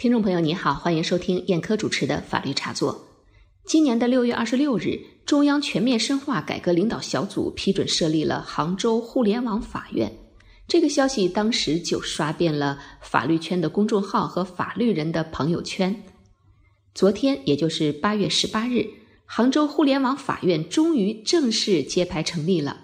听众朋友，你好，欢迎收听燕科主持的法律茶座。今年的六月二十六日，中央全面深化改革领导小组批准设立了杭州互联网法院。这个消息当时就刷遍了法律圈的公众号和法律人的朋友圈。昨天，也就是八月十八日，杭州互联网法院终于正式揭牌成立了。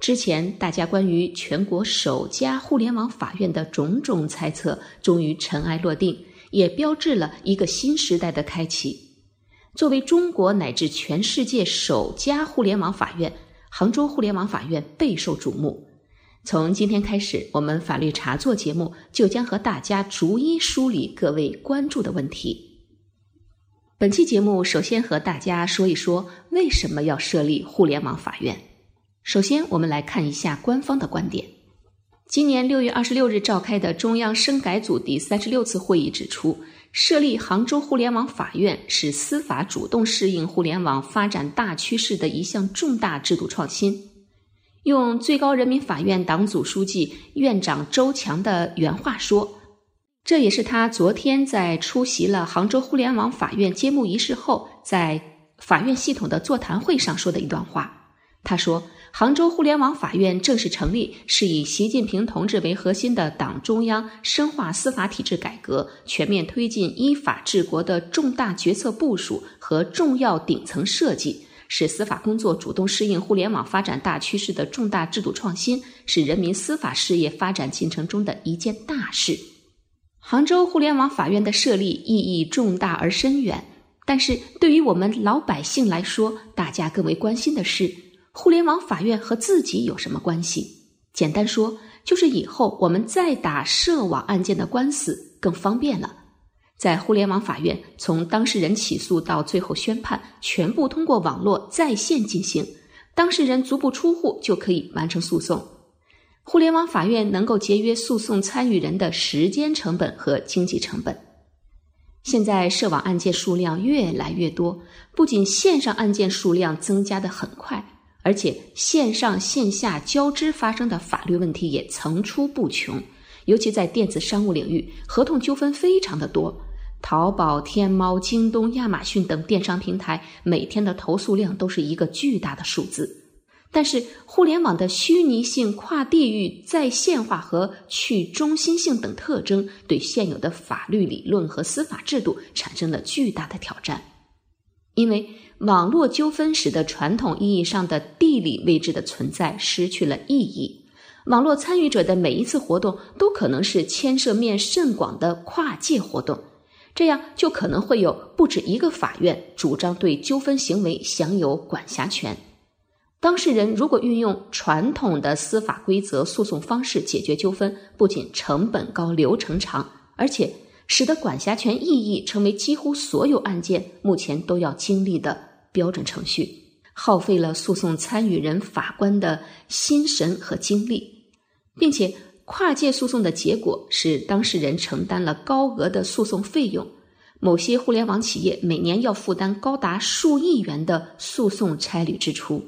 之前大家关于全国首家互联网法院的种种猜测，终于尘埃落定。也标志了一个新时代的开启。作为中国乃至全世界首家互联网法院，杭州互联网法院备受瞩目。从今天开始，我们法律茶座节目就将和大家逐一梳理各位关注的问题。本期节目首先和大家说一说为什么要设立互联网法院。首先，我们来看一下官方的观点。今年六月二十六日召开的中央深改组第三十六次会议指出，设立杭州互联网法院是司法主动适应互联网发展大趋势的一项重大制度创新。用最高人民法院党组书记、院长周强的原话说，这也是他昨天在出席了杭州互联网法院揭幕仪式后，在法院系统的座谈会上说的一段话。他说。杭州互联网法院正式成立，是以习近平同志为核心的党中央深化司法体制改革、全面推进依法治国的重大决策部署和重要顶层设计，是司法工作主动适应互联网发展大趋势的重大制度创新，是人民司法事业发展进程中的一件大事。杭州互联网法院的设立意义重大而深远，但是对于我们老百姓来说，大家更为关心的是。互联网法院和自己有什么关系？简单说，就是以后我们再打涉网案件的官司更方便了。在互联网法院，从当事人起诉到最后宣判，全部通过网络在线进行，当事人足不出户就可以完成诉讼。互联网法院能够节约诉讼参与人的时间成本和经济成本。现在涉网案件数量越来越多，不仅线上案件数量增加的很快。而且线上线下交织发生的法律问题也层出不穷，尤其在电子商务领域，合同纠纷非常的多。淘宝、天猫、京东、亚马逊等电商平台每天的投诉量都是一个巨大的数字。但是，互联网的虚拟性、跨地域、在线化和去中心性等特征，对现有的法律理论和司法制度产生了巨大的挑战，因为。网络纠纷使得传统意义上的地理位置的存在失去了意义。网络参与者的每一次活动都可能是牵涉面甚广的跨界活动，这样就可能会有不止一个法院主张对纠纷行为享有管辖权。当事人如果运用传统的司法规则诉讼方式解决纠纷，不仅成本高、流程长，而且。使得管辖权异议成为几乎所有案件目前都要经历的标准程序，耗费了诉讼参与人法官的心神和精力，并且跨界诉讼的结果是当事人承担了高额的诉讼费用，某些互联网企业每年要负担高达数亿元的诉讼差旅支出。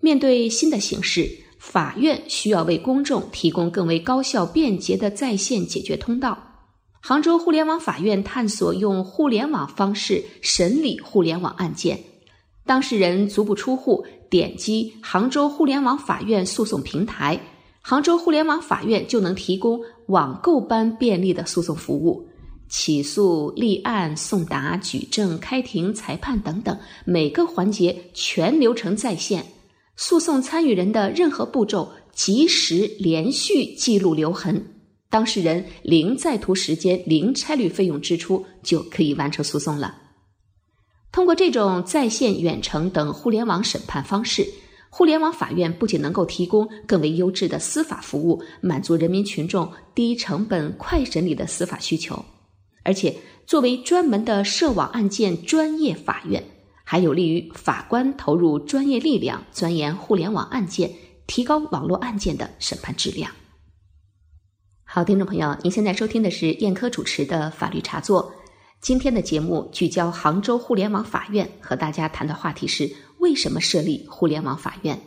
面对新的形势，法院需要为公众提供更为高效便捷的在线解决通道。杭州互联网法院探索用互联网方式审理互联网案件，当事人足不出户，点击杭州互联网法院诉讼平台，杭州互联网法院就能提供网购般便利的诉讼服务，起诉、立案、送达、举证、开庭、裁判等等，每个环节全流程在线，诉讼参与人的任何步骤及时连续记录留痕。当事人零在途时间、零差旅费用支出就可以完成诉讼了。通过这种在线、远程等互联网审判方式，互联网法院不仅能够提供更为优质的司法服务，满足人民群众低成本、快审理的司法需求，而且作为专门的涉网案件专业法院，还有利于法官投入专业力量钻研互联网案件，提高网络案件的审判质量。好，听众朋友，您现在收听的是燕科主持的《法律茶座》。今天的节目聚焦杭州互联网法院，和大家谈的话题是为什么设立互联网法院。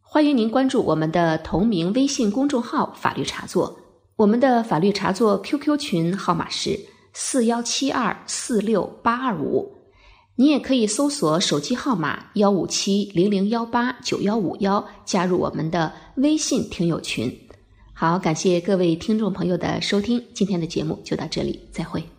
欢迎您关注我们的同名微信公众号“法律茶座”，我们的法律茶座 QQ 群号码是四幺七二四六八二五。你也可以搜索手机号码幺五七零零幺八九幺五幺，加入我们的微信听友群。好感谢各位听众朋友的收听今天的节目就到这里再会。